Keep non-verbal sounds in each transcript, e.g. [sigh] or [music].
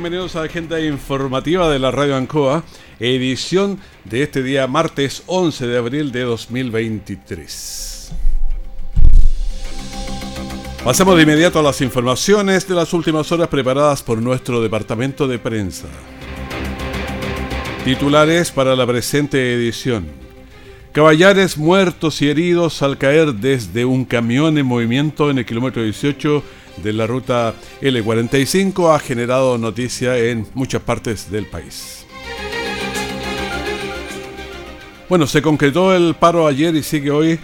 Bienvenidos a la Agenda Informativa de la Radio Ancoa, edición de este día martes 11 de abril de 2023. Pasemos de inmediato a las informaciones de las últimas horas preparadas por nuestro departamento de prensa. Titulares para la presente edición. Caballares muertos y heridos al caer desde un camión en movimiento en el kilómetro 18 de la ruta L45 ha generado noticia en muchas partes del país. Bueno, se concretó el paro ayer y sigue hoy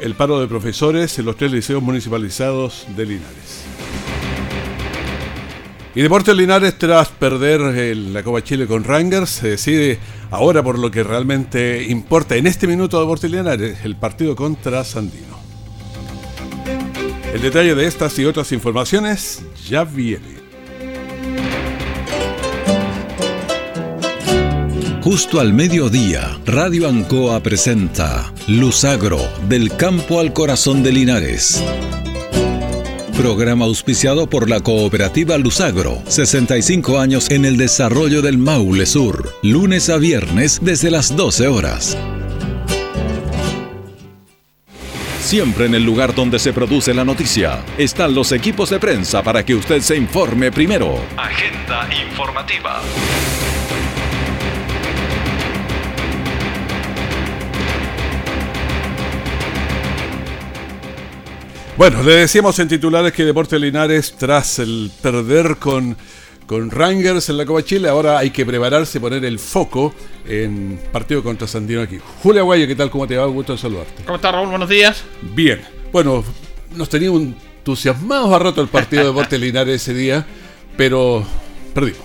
el paro de profesores en los tres liceos municipalizados de Linares. Y Deportes Linares, tras perder la Copa Chile con Rangers, se decide ahora por lo que realmente importa en este minuto Deportes Linares, el partido contra Sandino. El detalle de estas y otras informaciones ya viene. Justo al mediodía, Radio Ancoa presenta Luzagro, del campo al corazón de Linares. Programa auspiciado por la cooperativa Luzagro, 65 años en el desarrollo del Maule Sur, lunes a viernes desde las 12 horas. Siempre en el lugar donde se produce la noticia están los equipos de prensa para que usted se informe primero. Agenda informativa. Bueno, le decíamos en titulares que Deportes Linares, tras el perder con con Rangers en la Copa Chile. Ahora hay que prepararse, poner el foco en partido contra Sandino aquí. Julia Guayo, ¿qué tal? ¿Cómo te va? Un gusto saludarte. ¿Cómo estás, Raúl? Buenos días. Bien. Bueno, nos teníamos entusiasmados a rato el partido de Deportes Linares ese día, pero perdimos.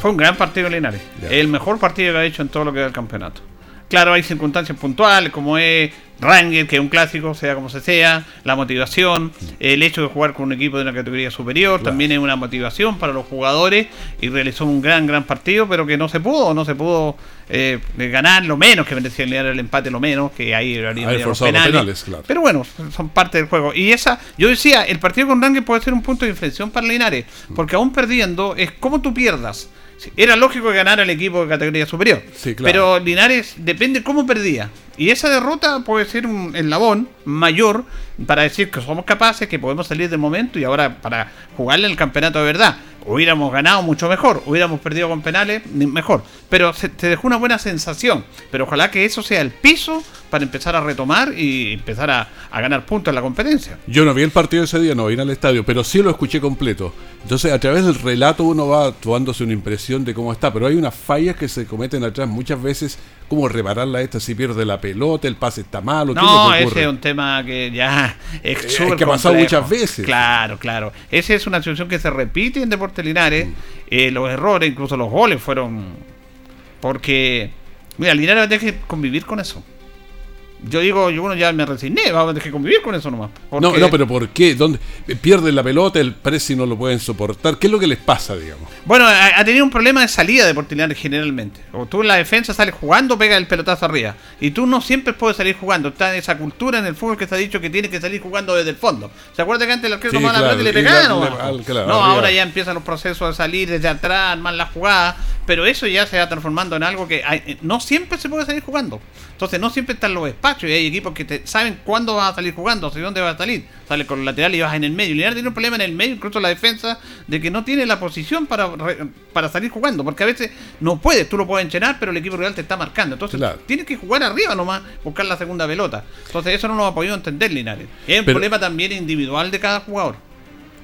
Fue un gran partido Linares. El mejor partido que ha hecho en todo lo que da el campeonato. Claro, hay circunstancias puntuales, como es Ranger, que es un clásico, sea como se sea, la motivación, el hecho de jugar con un equipo de una categoría superior, también es una motivación para los jugadores y realizó un gran, gran partido, pero que no se pudo, no se pudo eh, ganar lo menos que merecía el empate, lo menos, que ahí los penales. Pero bueno, son parte del juego. Y esa, yo decía, el partido con Ranger puede ser un punto de inflexión para Linares, porque aún perdiendo es como tú pierdas. Era lógico que ganara el equipo de categoría superior. Pero Linares depende cómo perdía. Y esa derrota puede ser un eslabón mayor para decir que somos capaces, que podemos salir del momento y ahora para jugarle el campeonato de verdad. Hubiéramos ganado mucho mejor, hubiéramos perdido con penales mejor. Pero se, te dejó una buena sensación. Pero ojalá que eso sea el piso para empezar a retomar y empezar a, ganar puntos en la competencia. Yo no vi el partido ese día, no vine al estadio, pero sí lo escuché completo. Entonces, a través del relato uno va tomándose una impresión de cómo está, pero hay unas fallas que se cometen atrás muchas veces, como repararla esta si pierde la pelota, el pase está malo. No, ese es un tema que ya [laughs] es eh, que ha pasado muchas veces. Claro, claro. Esa es una situación que se repite en Deportes Linares. Eh, los errores, incluso los goles fueron... Porque, mira, Linares va a que convivir con eso. Yo digo, yo bueno, ya me resigné, vamos a tener que convivir con eso nomás. No, no, pero ¿por qué? ¿Dónde? Pierden la pelota, el y no lo pueden soportar. ¿Qué es lo que les pasa, digamos? Bueno, ha, tenido un problema de salida de Portinares generalmente. O tú en la defensa sales jugando, pega el pelotazo arriba. Y tú no siempre puedes salir jugando. Está esa cultura en el fútbol que se ha dicho que tiene que salir jugando desde el fondo. ¿Se acuerda que antes el arquero tomaba la pelota y le pegaba? no, ahora ya empiezan los procesos de salir desde atrás, más la jugada. Pero eso ya se va transformando en algo que no siempre se puede salir jugando. Entonces no siempre están los espacios y hay equipos que te saben cuándo vas a salir jugando, hacia dónde vas a salir. Sale con el lateral y vas en el medio. Linares tiene un problema en el medio, incluso la defensa, de que no tiene la posición para, para salir jugando, porque a veces no puedes, tú lo puedes enchenar, pero el equipo real te está marcando. Entonces tienes que jugar arriba nomás, buscar la segunda pelota. Entonces eso no lo ha podido entender Linares. Es un problema también individual de cada jugador.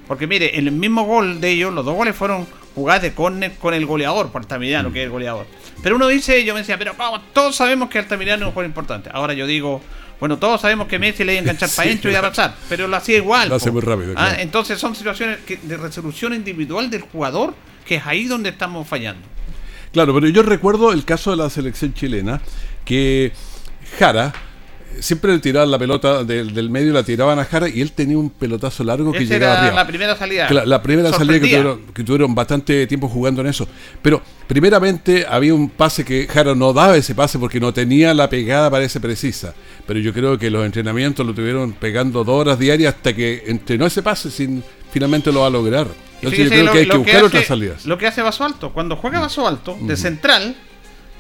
Porque mire, en el mismo gol de ellos, los dos goles fueron jugadas de córner con el goleador, por Altamirano, que es el goleador. Pero uno dice, yo me decía, pero vamos, todos sabemos que Altamirano es un jugador importante. Ahora yo digo, bueno, todos sabemos que Messi le iba a enganchar para adentro y a pasar, pero lo hacía igual. Lo hace muy rápido, Ah, claro. entonces son situaciones que- de resolución individual del jugador, que es ahí donde estamos fallando. Claro, pero yo recuerdo el caso de la selección chilena, que Jara siempre le tiraban la pelota del, del medio, la tiraban a Jara y él tenía un pelotazo largo que Esa llegaba era arriba. la primera salida. La primera salida que tuvieron, que tuvieron bastante tiempo jugando en eso. Pero primeramente había un pase que Jara no daba ese pase porque no tenía la pegada parece precisa. Pero yo creo que los entrenamientos lo tuvieron pegando dos horas diarias hasta que entrenó ese pase sin finalmente lo va a lograr. Entonces yo creo lo- que hay que buscar hace- otras salidas. Lo que hace Vaso Alto, cuando juega Vaso Alto, de central,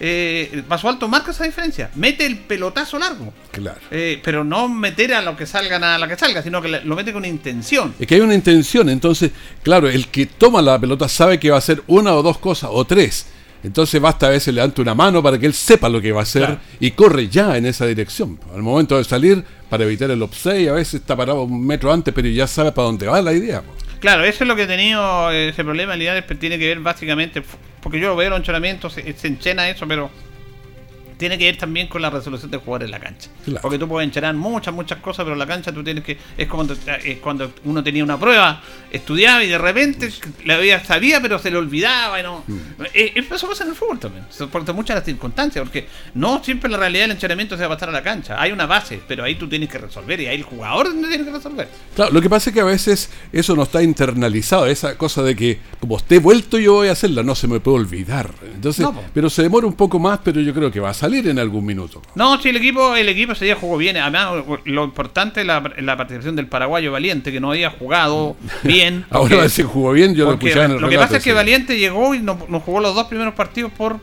eh, Vaso Alto marca esa diferencia. Mete el pelotazo largo. Claro. Eh, pero no meter a lo que salgan a la que salga, sino que lo mete con intención. Es que hay una intención, entonces, claro, el que toma la pelota sabe que va a hacer una o dos cosas, o tres. Entonces basta a veces le levanta una mano para que él sepa lo que va a hacer Claro. y corre ya en esa dirección. Al momento de salir, para evitar el offside, a veces está parado un metro antes, pero ya sabe para dónde va la idea. Claro, eso es lo que he tenido, eh, ese problema en Linares, tiene que ver básicamente, porque yo lo veo en los entrenamientos, se, se enchena eso, pero tiene que ver también con la resolución del jugador en la cancha. Claro. Porque tú puedes enchenar muchas, muchas cosas, pero en la cancha tú tienes que. Es como cuando, es cuando uno tenía una prueba, estudiaba y de repente la había, sabía, pero se le olvidaba. Y no, Mm. Eh, eso pasa en el fútbol también. Se Por muchas las circunstancias, porque no siempre la realidad del entrenamiento se va a pasar a la cancha. Hay una base, pero ahí tú tienes que resolver y ahí el jugador no tiene que resolver. Claro, lo que pasa es que a veces eso no está internalizado, esa cosa de que como esté vuelto yo voy a hacerla, no se me puede olvidar. Entonces, No, pero se demora un poco más, pero yo creo que va a salir en algún minuto. No, sí, el equipo, el equipo ese día jugó bien. Además, lo importante es la, la participación del paraguayo Valiente, que no había jugado [laughs] bien. Ahora se jugó bien, yo lo escuchaba en el Lo que pasa es que. Valiente llegó y no, no jugó los dos primeros partidos por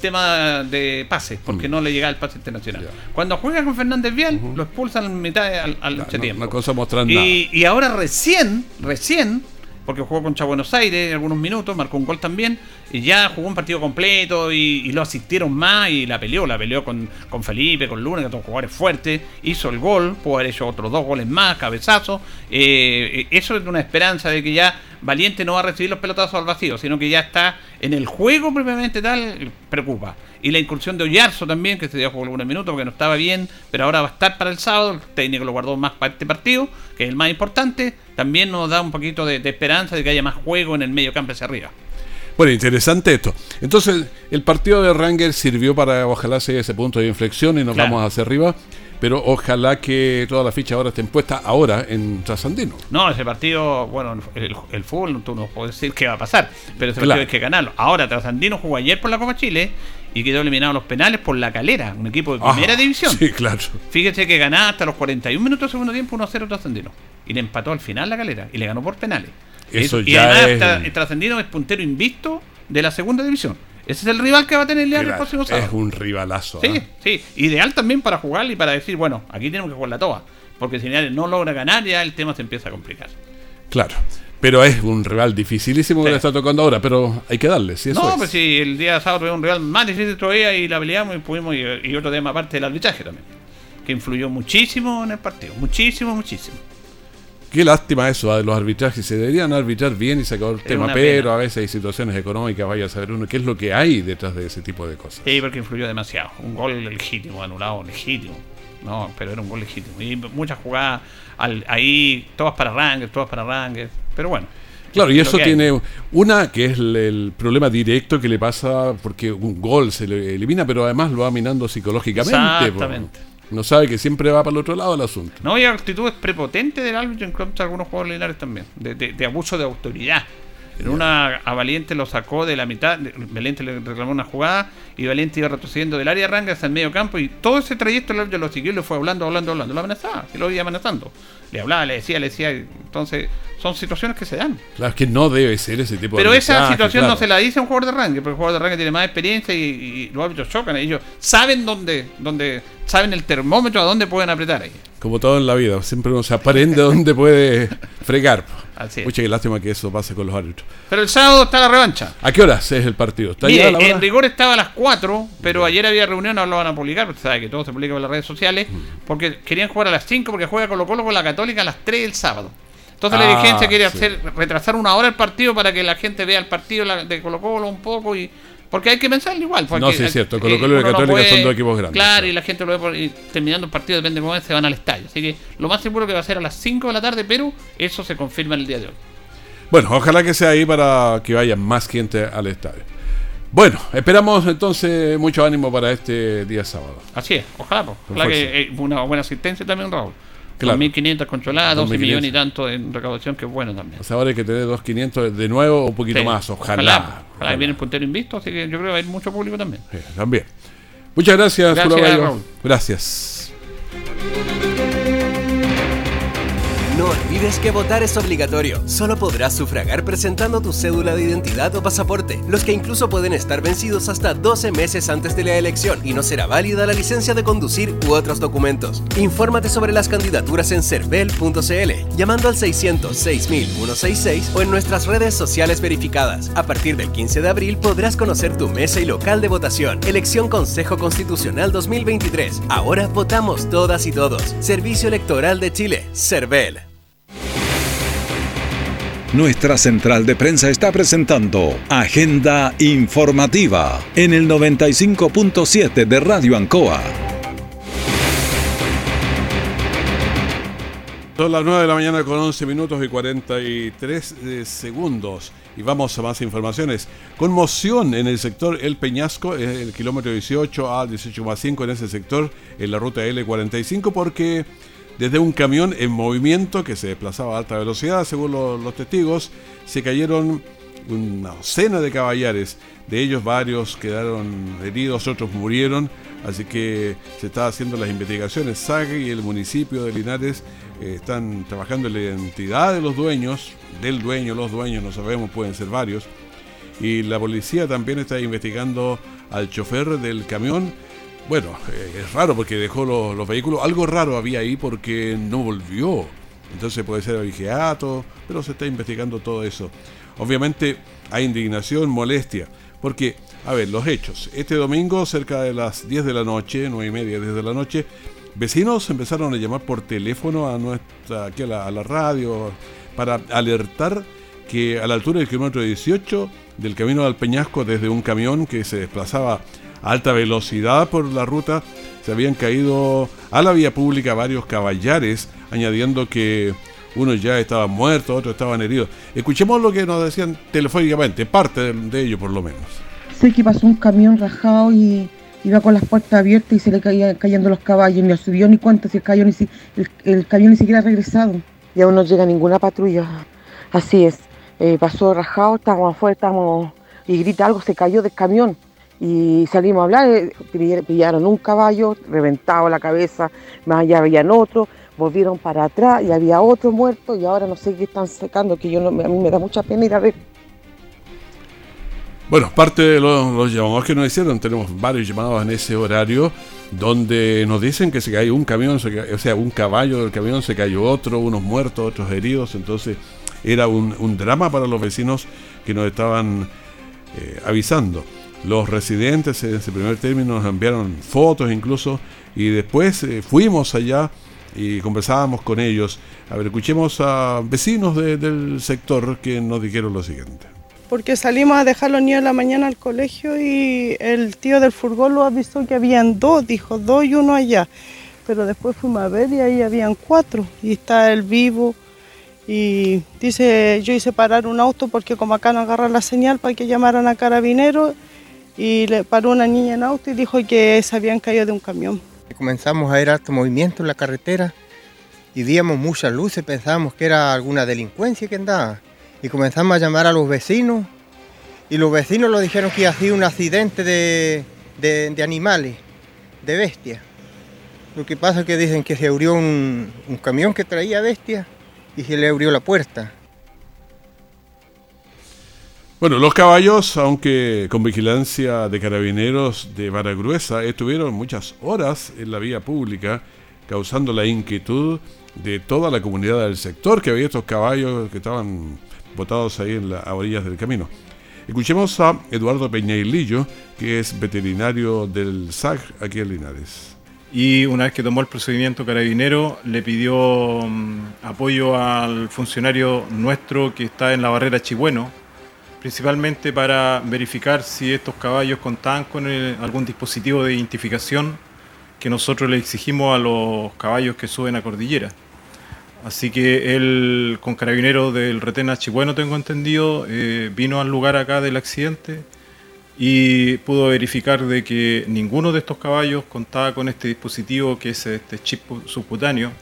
tema de pase, porque no le llegaba el pase internacional. Mm. Cuando juega con Fernández Vial, lo expulsan en mitad de- al, al No, no cosa. Y, y ahora recién, recién, porque jugó contra Buenos Aires algunos minutos, marcó un gol también, y ya jugó un partido completo y, lo asistieron más y la peleó, la peleó con, con Felipe, con Luna, que son jugadores fuertes, hizo el gol, pudo haber hecho otros dos goles más, cabezazo. Eh, eso es una esperanza de que ya Valiente no va a recibir los pelotazos al vacío, sino que ya está en el juego propiamente tal, preocupa. Y la incursión de Oyarzo también, que se dio jugó algunos minutos porque no estaba bien, pero ahora va a estar para el sábado. El técnico lo guardó más para este partido, que es el más importante. También nos da un poquito de, de esperanza de que haya más juego en el medio campo hacia arriba. Bueno, interesante esto. Entonces, el partido de Ranger sirvió para ojalá sea ese punto de inflexión y nos Claro. vamos hacia arriba. Pero ojalá que toda la ficha ahora estén puesta ahora en Trasandino. No, ese partido, bueno, el, el fútbol tú no puedes decir qué va a pasar, pero ese Claro. partido hay que ganarlo. Ahora, Trasandino jugó ayer por la Copa Chile y quedó eliminado a los penales por la calera, un equipo de primera Ah, división. Sí, claro. Fíjese que ganaba hasta los 41 minutos del segundo tiempo 1-0 Trascendino. Y le empató al final la calera. Y le ganó por penales. Eso y ya además es- Tra- el Trascendino es puntero invicto de la segunda división. Ese es el rival que va a tener Leal el próximo es sábado. un rivalazo. Sí, sí. Ideal también para jugar y para decir, bueno, aquí tenemos que jugar la toa. Porque si Linares no logra ganar, ya el tema se empieza a complicar. Claro. Pero es un rival dificilísimo que Sí. le está tocando ahora, pero hay que darle, si eso no, es. pues si el día sábado tuvimos un rival más difícil todavía y la peleamos y pudimos, y, y otro tema aparte del arbitraje también. Que influyó muchísimo en el partido. Muchísimo, muchísimo. Qué lástima eso de los arbitrajes. Se deberían arbitrar bien y se acabó el tema, pero pena. a veces hay situaciones económicas, vaya a saber uno qué es lo que hay detrás de ese tipo de cosas. Sí, porque influyó demasiado. Un gol legítimo, anulado, legítimo. No, pero era un gol legítimo. Y muchas jugadas al- ahí, todas para Rangers, todas para Rangers. Pero bueno. Claro, y eso tiene una que es el, el problema directo que le pasa porque un gol se le elimina, pero además lo va minando psicológicamente. po. Exactamente. No sabe que siempre va para el otro lado el asunto. No, hay actitudes prepotentes del árbitro en contra de algunos jugadores lineares también, de, de- de abuso de autoridad. En una a Valiente lo sacó de la mitad, Valiente le reclamó una jugada y Valiente iba retrocediendo del área Ranga hasta el medio campo y todo ese trayecto el árbitro lo siguió y le fue hablando, hablando, hablando. Lo amenazaba, y lo iba amenazando. Le hablaba, le decía, le decía. Entonces, son situaciones que se dan. Claro, es que no debe ser ese tipo de Pero esa situación no se la dice a un jugador de ranking, porque el jugador de ranking tiene más experiencia y, y los árbitros chocan. Ellos saben dónde, dónde, saben el termómetro a dónde pueden apretar ahí. Como todo en la vida, siempre uno se aprende dónde puede fregar. po. Así es. Mucha qué lástima que eso pase con los árbitros. Pero el sábado está la revancha. ¿A qué horas es el partido? ¿Está Mire, la en rigor estaba a las 4, pero ayer había reunión, no lo van a publicar, porque sabe que todo se publica en las redes sociales, Mm. porque querían jugar a las 5, porque juega Colo Colo con la Católica a las 3 el sábado. Entonces la Ah, dirigencia quiere sí. hacer retrasar una hora el partido para que la gente vea el partido de Colo Colo un poco y porque hay que pensar igual. porque No, sí, es cierto, eh, Colo-Colo y no Católica puede- son dos equipos grandes, Claro, y la gente lo ve por- y terminando el partido, depende de cómo se van al estadio. Así que lo más seguro que va a ser a las 5 de la tarde, pero eso se confirma en el día de hoy. Bueno, ojalá que sea ahí para que vaya más gente al estadio. Bueno, esperamos entonces mucho ánimo para este día sábado. Así es, ojalá, pues. Ojalá que eh, una buena asistencia también, Raúl. Claro. 2.500 controladas, 12 2.500. millones y tanto en recaudación, que es bueno también. O sea, ahora hay que tener 2.500 de nuevo o un poquito Sí, más, ojalá. Ojalá, Ojalá. viene el puntero invisto, así que yo creo que va a haber mucho público también. Sí, también. Muchas gracias. Raúl. Gracias. No olvides que votar es obligatorio. Solo podrás sufragar presentando tu cédula de identidad o pasaporte, los que incluso pueden estar vencidos hasta 12 meses antes de la elección y no será válida la licencia de conducir u otros documentos. Infórmate sobre las candidaturas en cervel.cl, llamando al 600-6166 o en nuestras redes sociales verificadas. A partir del 15 de abril podrás conocer tu mesa y local de votación. Elección Consejo Constitucional 2023. Ahora votamos todas y todos. Servicio Electoral de Chile, CERVEL. Nuestra central de prensa está presentando Agenda Informativa en el 95.7 de Radio Ancoa. Son las 9 de la mañana con 11 minutos y 43 eh, segundos. Y vamos a más informaciones. Conmoción en el sector El Peñasco, eh, el kilómetro 18 a 18,5 en ese sector, en la ruta L45, porque desde un camión en movimiento que se desplazaba a alta velocidad, según lo- los testigos, se cayeron una docena de caballares. De ellos varios quedaron heridos, otros murieron. Así que se está haciendo las investigaciones. SAG y el municipio de Linares eh, están trabajando en la identidad de los dueños, del dueño, los dueños, no sabemos, pueden ser varios. Y la policía también está investigando al chofer del camión. Bueno, eh, es raro porque dejó los, los vehículos. Algo raro había ahí porque no volvió. Entonces puede ser abigeato, pero se está investigando todo eso. Obviamente hay indignación, molestia, porque, a ver, los hechos. Este domingo, cerca de las 10 de la noche, 9 y media, 10 de la noche, vecinos empezaron a llamar por teléfono a nuestra, aquí a la, la radio para alertar que a la altura del kilómetro 18 del camino al Peñasco, desde un camión que se desplazaba a alta velocidad por la ruta, se habían caído a la vía pública varios caballares, añadiendo que unos ya estaban muertos, otros estaban heridos. Escuchemos lo que nos decían telefónicamente, parte de, de ello por lo menos. Sé que pasó un camión rajado y iba con las puertas abiertas y se le caían cayendo los caballos. Ni dio ni cuenta si el camión ni, si- el, el camión ni siquiera ha regresado. Y aún no llega ninguna patrulla. Así es. Eh, pasó rajado, estábamos afuera, estábamos y grita algo, se cayó del camión. Y salimos a hablar, eh, pill- pillaron un caballo, reventado la cabeza, más allá habían otro, volvieron para atrás y había otro muerto y ahora no sé qué están sacando, que yo a mí me da mucha pena ir a ver. Bueno, parte de los, llamados que nos hicieron, tenemos varios llamados en ese horario, donde nos dicen que se cayó un camión, se o sea, un caballo del camión, se cayó otro, unos muertos, otros heridos, entonces era un, un drama para los vecinos que nos estaban eh, avisando. Los residentes en ese primer término nos enviaron fotos incluso y después eh, fuimos allá y conversábamos con ellos. A ver, escuchemos a vecinos de- del sector que nos dijeron lo siguiente. porque salimos a dejar los niños en la mañana al colegio y el tío del furgón lo avisó que habían dos, dijo dos y uno allá. Pero después fuimos a ver y ahí habían cuatro y está el vivo. Y dice, yo hice parar un auto porque como acá no agarra la señal para que llamaran a carabineros y le paró una niña en auto y dijo que se habían caído de un camión. Comenzamos a ver alto movimiento en la carretera y víamos muchas luces, pensábamos que era alguna delincuencia que andaba. Y comenzamos a llamar a los vecinos y los vecinos nos dijeron que sido un accidente de, de- de animales, de bestias. Lo que pasa es que dicen que se abrió un, un camión que traía bestias y se le abrió la puerta. Bueno, los caballos, aunque con vigilancia de carabineros de vara gruesa, estuvieron muchas horas en la vía pública, causando la inquietud de toda la comunidad del sector, que había estos caballos que estaban botados ahí en las orillas del camino. Escuchemos a Eduardo Peñailillo, que es veterinario del SAC aquí en Linares. y una vez que tomó el procedimiento carabinero le pidió mm, apoyo al funcionario nuestro que está en la barrera Chigüeno, principalmente para verificar si estos caballos contaban con algún dispositivo de identificación que nosotros le exigimos a los caballos que suben a cordillera. Así que él, con carabinero del retén Chigüeno, tengo entendido, eh, vino al lugar acá del accidente y pudo verificar de que ninguno de estos caballos contaba con este dispositivo que es este chip subcutáneo.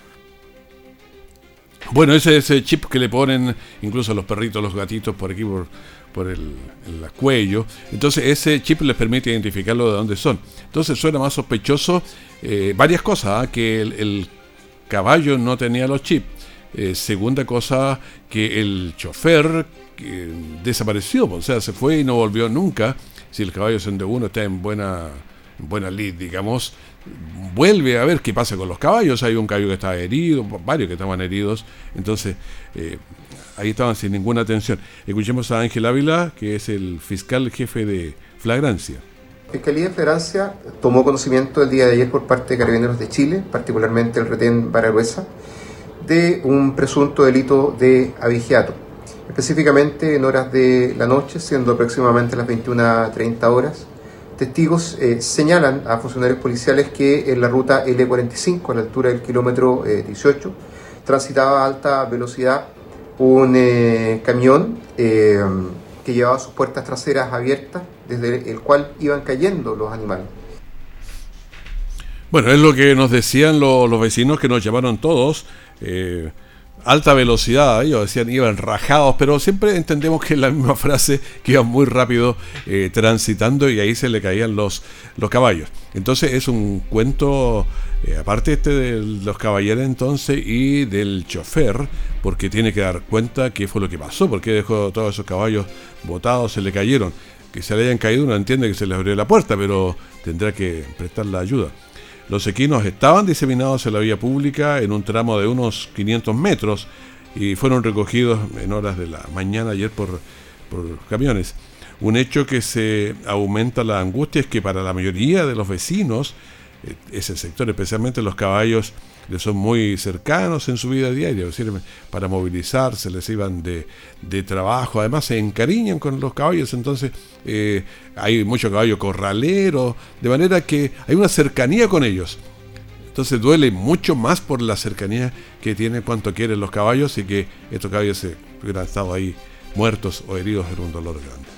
Bueno, ese es el chip que le ponen incluso a los perritos, los gatitos por aquí, por, por el, cuello. Entonces ese chip les permite identificarlo de dónde son. Entonces suena más sospechoso eh, varias cosas, ¿ah? que el, caballo no tenía los chips. Eh, segunda cosa, que el chofer desapareció, o sea, se fue y no volvió nunca si el caballo de uno está en buena, buena lid, digamos, vuelve a ver qué pasa con los caballos. Hay un caballo que estaba herido, varios que estaban heridos. Entonces, eh, ahí estaban sin ninguna atención. Escuchemos a Ángel Ávila, que es el fiscal jefe de flagrancia. Fiscalía de Flagrancia tomó conocimiento el día de ayer por parte de Carabineros de Chile, particularmente el retén Baragüesa, de un presunto delito de abigeato específicamente en horas de la noche, siendo aproximadamente las 21.30 horas. Testigos eh, señalan a funcionarios policiales que en la ruta L45, a la altura del kilómetro 18, eh, transitaba a alta velocidad un eh, camión que llevaba sus puertas traseras abiertas, desde el cual iban cayendo los animales. Bueno, es lo que nos decían los vecinos que nos llamaron todos alta velocidad, ellos decían iban rajados, pero siempre entendemos que es la misma frase que iban muy rápido eh, transitando y ahí se le caían los, los caballos. Entonces es un cuento, eh, aparte este de los caballeros entonces y del chofer, porque tiene que dar cuenta qué fue lo que pasó, porque dejó todos esos caballos botados, se le cayeron. Que se le hayan caído, uno entiende que se les abrió la puerta, pero tendrá que prestar la ayuda. Los equinos estaban diseminados en la vía pública en un tramo de unos 500 metros y fueron recogidos en horas de la mañana ayer por, por camiones. Un hecho que se aumenta la angustia es que para la mayoría de los vecinos, ese sector, especialmente los caballos, les son muy cercanos en su vida diaria, es para movilizarse, les iban de, de trabajo, además se encariñan con los caballos, entonces eh, hay mucho caballo corralero, de manera que hay una cercanía con ellos. Entonces duele mucho más por la cercanía que tienen cuanto quieren los caballos y que estos caballos se hubieran estado ahí muertos o heridos en un dolor grande.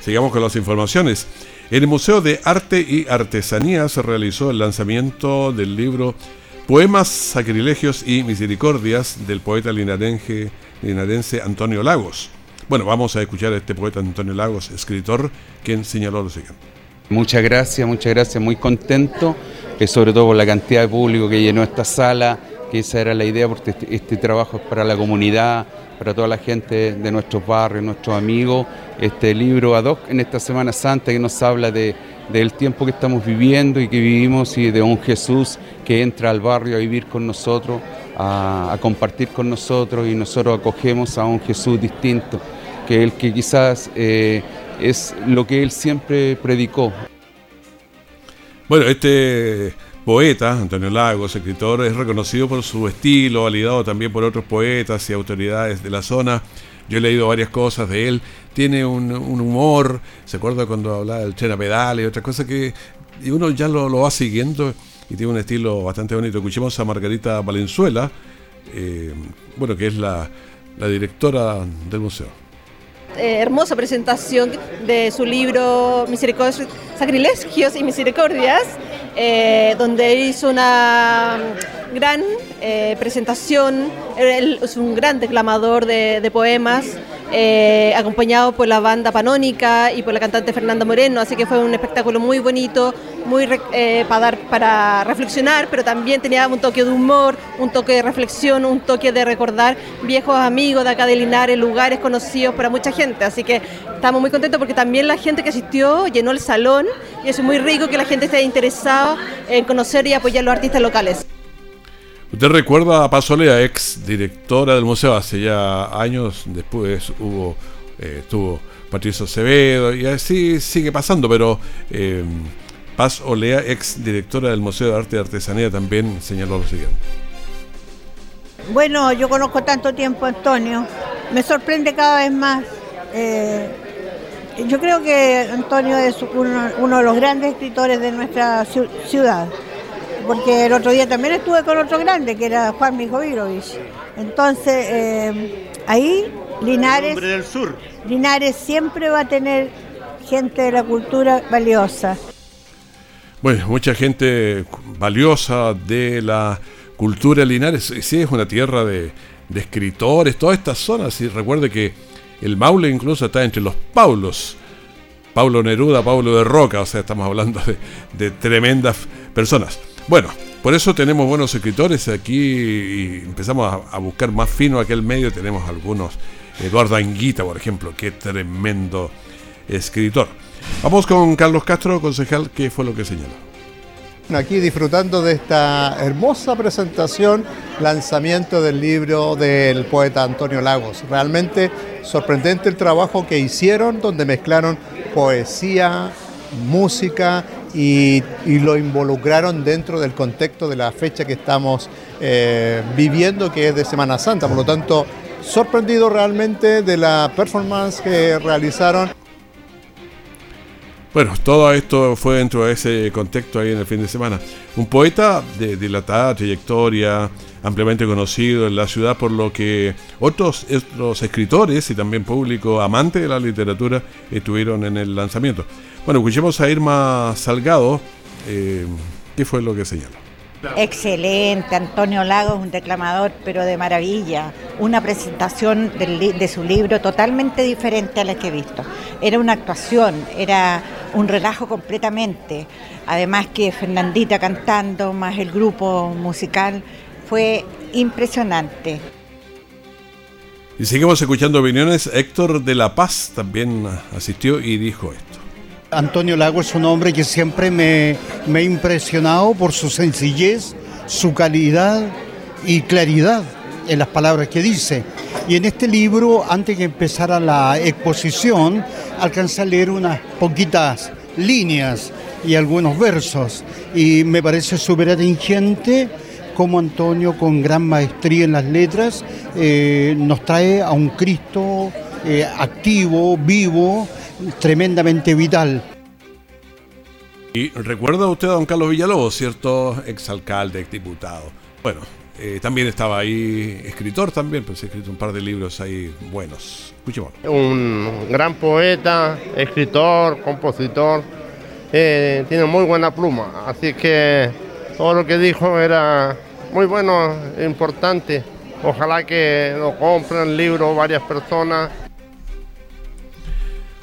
Sigamos con las informaciones. En el Museo de Arte y Artesanía se realizó el lanzamiento del libro Poemas, Sacrilegios y Misericordias del poeta linarense, Antonio Lagos. Bueno, vamos a escuchar a este poeta Antonio Lagos, escritor, quien señaló lo siguiente. Muchas gracias, muchas gracias, muy contento, eh, sobre todo por la cantidad de público que llenó esta sala, que esa era la idea, porque este, este trabajo es para la comunidad, para toda la gente de nuestros barrios, nuestros amigos, este libro ad hoc en esta Semana Santa que nos habla de, del tiempo que estamos viviendo y que vivimos y de un Jesús que entra al barrio a vivir con nosotros, a, compartir con nosotros y nosotros acogemos a un Jesús distinto, que el que quizás eh, es lo que él siempre predicó. Bueno, este poeta, Antonio Lagos, escritor, es reconocido por su estilo, validado también por otros poetas y autoridades de la zona. Yo he leído varias cosas de él. Tiene un, humor, se acuerda cuando hablaba del tren a y otras cosas que y uno ya lo, va siguiendo y tiene un estilo bastante bonito. Escuchemos a Margarita Valenzuela, eh, bueno, que es la, la directora del museo. Eh, hermosa presentación de su libro Misericordias, Sacrilegios y Misericordias, eh, donde hizo una gran eh, presentación, él es un gran declamador de, poemas, eh, acompañado por la banda Panónica y por la cantante Fernanda Moreno, así que fue un espectáculo muy bonito, muy para dar para reflexionar, pero también tenía un toque de humor, un toque de reflexión, un toque de recordar viejos amigos de acá de Linares, lugares conocidos para mucha gente, así que estamos muy contentos porque también la gente que asistió llenó el salón y es muy rico que la gente esté interesada en conocer y apoyar a los artistas locales. ¿Usted recuerda a Pasolea, ex directora del museo? Hace ya años, después hubo, eh, estuvo Patricio Acevedo, y así sigue pasando, pero eh, Paz Olea, ex directora del Museo de Arte y Artesanía, también señaló lo siguiente. Bueno, yo conozco tanto tiempo a Antonio, me sorprende cada vez más. Eh, yo creo que Antonio es uno, uno, de los grandes escritores de nuestra ciudad, porque el otro día también estuve con otro grande, que era Juan Mijovirovich. Entonces, eh, ahí Linares, del sur. Linares siempre va a tener gente de la cultura valiosa. Bueno, mucha gente valiosa de la cultura Linares. Sí, es una tierra de, de escritores, todas estas zonas. Y recuerde que el Maule incluso está entre los Paulos. Paulo Neruda, Paulo de Roca, o sea, estamos hablando de, de tremendas personas. Bueno, por eso tenemos buenos escritores aquí y empezamos a, a, buscar más fino aquel medio. Tenemos algunos, Eduardo Anguita, por ejemplo, qué tremendo escritor. Vamos con Carlos Castro, concejal, ¿qué fue lo que señaló? Aquí disfrutando de esta hermosa presentación, lanzamiento del libro del poeta Antonio Lagos. Realmente sorprendente el trabajo que hicieron, donde mezclaron poesía, música y, lo involucraron dentro del contexto de la fecha que estamos eh, viviendo, que es de Semana Santa. Por lo tanto, sorprendido realmente de la performance que realizaron. Bueno, todo esto fue dentro de ese contexto ahí en el fin de semana. Un poeta de dilatada trayectoria, ampliamente conocido en la ciudad, por lo que otros, otros escritores y también público amante de la literatura estuvieron en el lanzamiento. Bueno, escuchemos a Irma Salgado. Eh, ¿Qué fue lo que señaló? Excelente, Antonio Lagos, un declamador, pero de maravilla. Una presentación de su libro totalmente diferente a la que he visto. Era una actuación, era un relajo completamente. Además que Fernandita cantando, más el grupo musical, fue impresionante. Y seguimos escuchando opiniones. Héctor de la Paz también asistió y dijo esto. Antonio Lago es un hombre que siempre me, me ha impresionado por su sencillez, su calidad y claridad en las palabras que dice. Y en este libro, antes que empezara la exposición, alcancé a leer unas poquitas líneas y algunos versos. Y me parece súper atingente como Antonio, con gran maestría en las letras, eh, nos trae a un Cristo eh, activo, vivo, tremendamente vital. Y recuerda usted a don Carlos Villalobos, ¿cierto? Exalcalde, exdiputado. Bueno, eh, también estaba ahí escritor también, pues ha escrito un par de libros ahí buenos. Escuchemos. Un gran poeta, escritor, compositor, eh, tiene muy buena pluma, así que todo lo que dijo era muy bueno, importante. Ojalá que lo compren el libro varias personas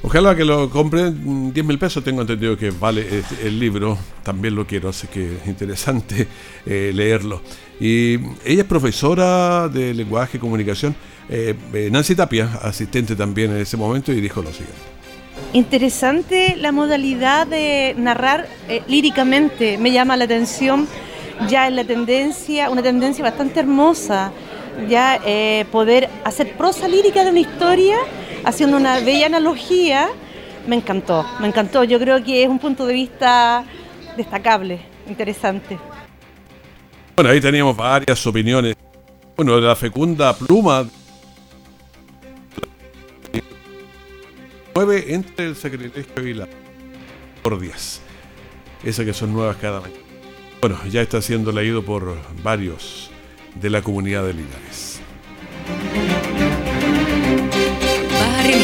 Ojalá que lo compren 10 mil pesos, tengo entendido que vale el libro, también lo quiero, así que es interesante eh, leerlo. Y ella es profesora de lenguaje y comunicación, eh, eh, Nancy Tapia, asistente también en ese momento, y dijo lo siguiente. Interesante la modalidad de narrar eh, líricamente, me llama la atención. Ya en la tendencia, una tendencia bastante hermosa, ya poder hacer prosa lírica de una historia haciendo una bella analogía, me encantó, me encantó. Yo creo que es un punto de vista destacable, interesante. Bueno, ahí teníamos varias opiniones. Bueno, la fecunda pluma. Mueve entre el sacrilegio y la por días. Esas que son nuevas cada mañana. Bueno, ya está siendo leído por varios de la comunidad de Linares.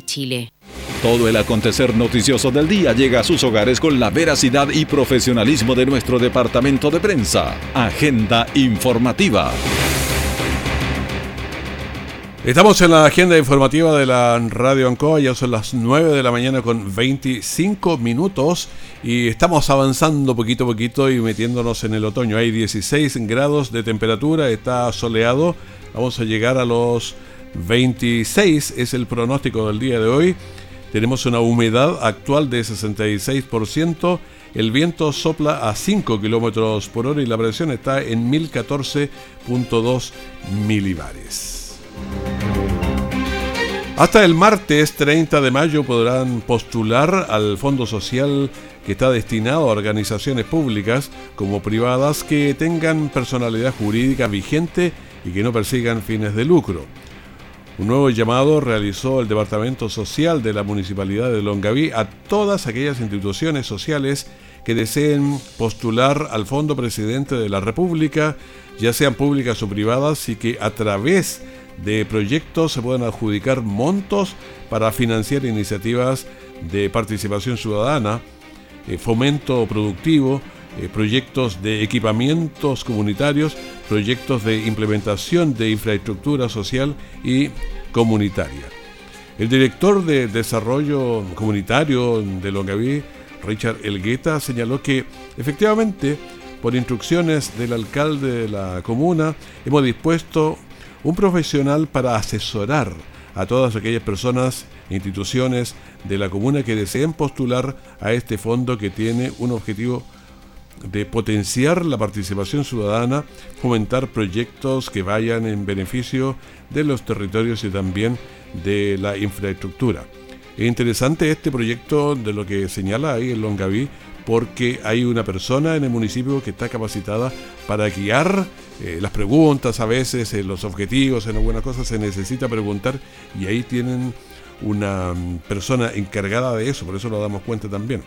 Chile. Todo el acontecer noticioso del día llega a sus hogares con la veracidad y profesionalismo de nuestro departamento de prensa. Agenda informativa. Estamos en la agenda informativa de la Radio Ancoa, ya son las 9 de la mañana con 25 minutos y estamos avanzando poquito a poquito y metiéndonos en el otoño. Hay 16 grados de temperatura, está soleado, vamos a llegar a los 26, es el pronóstico del día de hoy. Tenemos una humedad actual de 66%, el viento sopla a 5 kilómetros por hora y la presión está en 1014.2 milibares. Hasta el martes 30 de mayo podrán postular al Fondo Social que está destinado a organizaciones públicas como privadas que tengan personalidad jurídica vigente y que no persigan fines de lucro. Un nuevo llamado realizó el Departamento Social de la Municipalidad de Longaví a todas aquellas instituciones sociales que deseen postular al Fondo Presidente de la República, ya sean públicas o privadas, y que a través de proyectos se pueden adjudicar montos para financiar iniciativas de participación ciudadana, eh, fomento productivo, eh, proyectos de equipamientos comunitarios, proyectos de implementación de infraestructura social y comunitaria. El director de Desarrollo Comunitario de Longaví, Richard Elgueta, señaló que efectivamente, por instrucciones del alcalde de la comuna, hemos dispuesto un profesional para asesorar a todas aquellas personas e instituciones de la comuna que deseen postular a este fondo que tiene un objetivo de potenciar la participación ciudadana, fomentar proyectos que vayan en beneficio de los territorios y también de la infraestructura. Es interesante este proyecto de lo que señala ahí en Longaví, porque hay una persona en el municipio que está capacitada para guiar eh, las preguntas, a veces eh, los objetivos, en algunas cosas se necesita preguntar y ahí tienen una mm, persona encargada de eso, por eso nos damos cuenta también.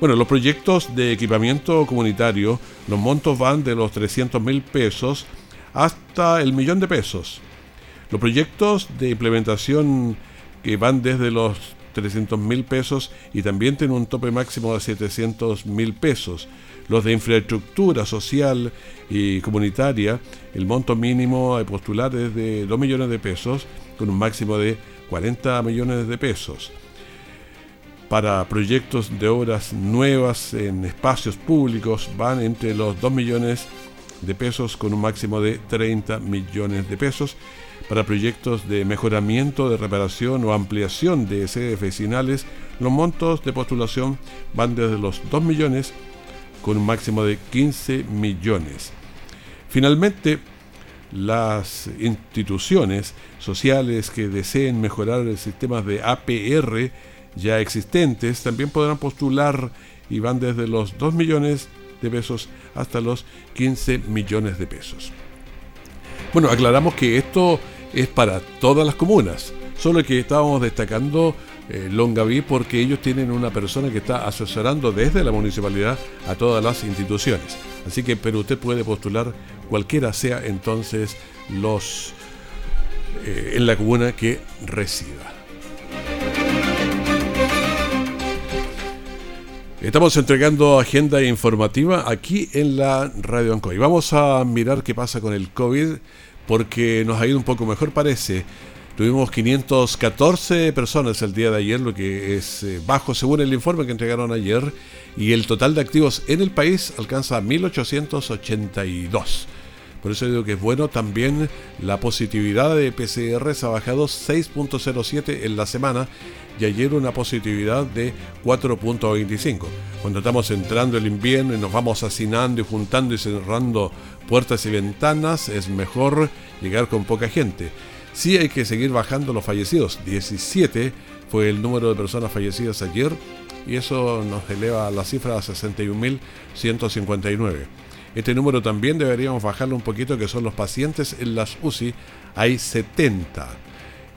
Bueno, los proyectos de equipamiento comunitario, los montos van de los 300 mil pesos hasta el millón de pesos. Los proyectos de implementación que van desde los 300 mil pesos y también tiene un tope máximo de 700 mil pesos. Los de infraestructura social y comunitaria, el monto mínimo a postular es de 2 millones de pesos con un máximo de 40 millones de pesos. Para proyectos de obras nuevas en espacios públicos van entre los 2 millones de pesos con un máximo de 30 millones de pesos para proyectos de mejoramiento, de reparación o ampliación de sedes vecinales, los montos de postulación van desde los 2 millones con un máximo de 15 millones. Finalmente, las instituciones sociales que deseen mejorar el sistema de APR ya existentes también podrán postular y van desde los 2 millones de pesos hasta los 15 millones de pesos. Bueno, aclaramos que esto es para todas las comunas. Solo que estábamos destacando eh, Longaví porque ellos tienen una persona que está asesorando desde la municipalidad a todas las instituciones. Así que, pero usted puede postular cualquiera sea entonces los eh, en la comuna que resida. Estamos entregando agenda informativa aquí en la Radio Ancoy. Vamos a mirar qué pasa con el COVID porque nos ha ido un poco mejor parece. Tuvimos 514 personas el día de ayer, lo que es eh, bajo según el informe que entregaron ayer, y el total de activos en el país alcanza a 1882. Por eso digo que es bueno también la positividad de PCR se ha bajado 6.07 en la semana y ayer una positividad de 4.25. Cuando estamos entrando el invierno y nos vamos hacinando y juntando y cerrando puertas y ventanas, es mejor llegar con poca gente. Sí hay que seguir bajando los fallecidos. 17 fue el número de personas fallecidas ayer y eso nos eleva la cifra a 61.159. Este número también deberíamos bajarlo un poquito, que son los pacientes en las UCI. Hay 70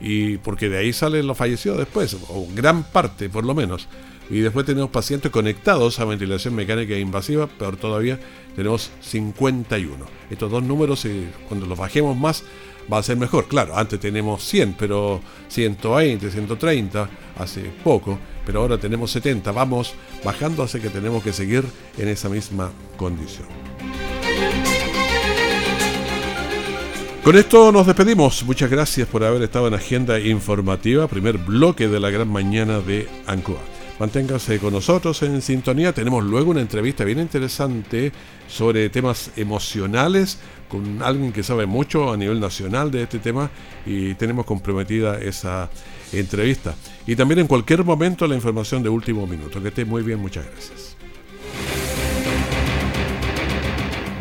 y porque de ahí salen los fallecidos después, o gran parte por lo menos. Y después tenemos pacientes conectados a ventilación mecánica invasiva, peor todavía, tenemos 51. Estos dos números, cuando los bajemos más, va a ser mejor. Claro, antes tenemos 100, pero 120, 130, hace poco, pero ahora tenemos 70. Vamos bajando, hace que tenemos que seguir en esa misma condición. Con esto nos despedimos. Muchas gracias por haber estado en Agenda Informativa, primer bloque de la gran mañana de Ancoa. Manténganse con nosotros en sintonía. Tenemos luego una entrevista bien interesante sobre temas emocionales con alguien que sabe mucho a nivel nacional de este tema y tenemos comprometida esa entrevista. Y también en cualquier momento la información de último minuto. Que esté muy bien, muchas gracias.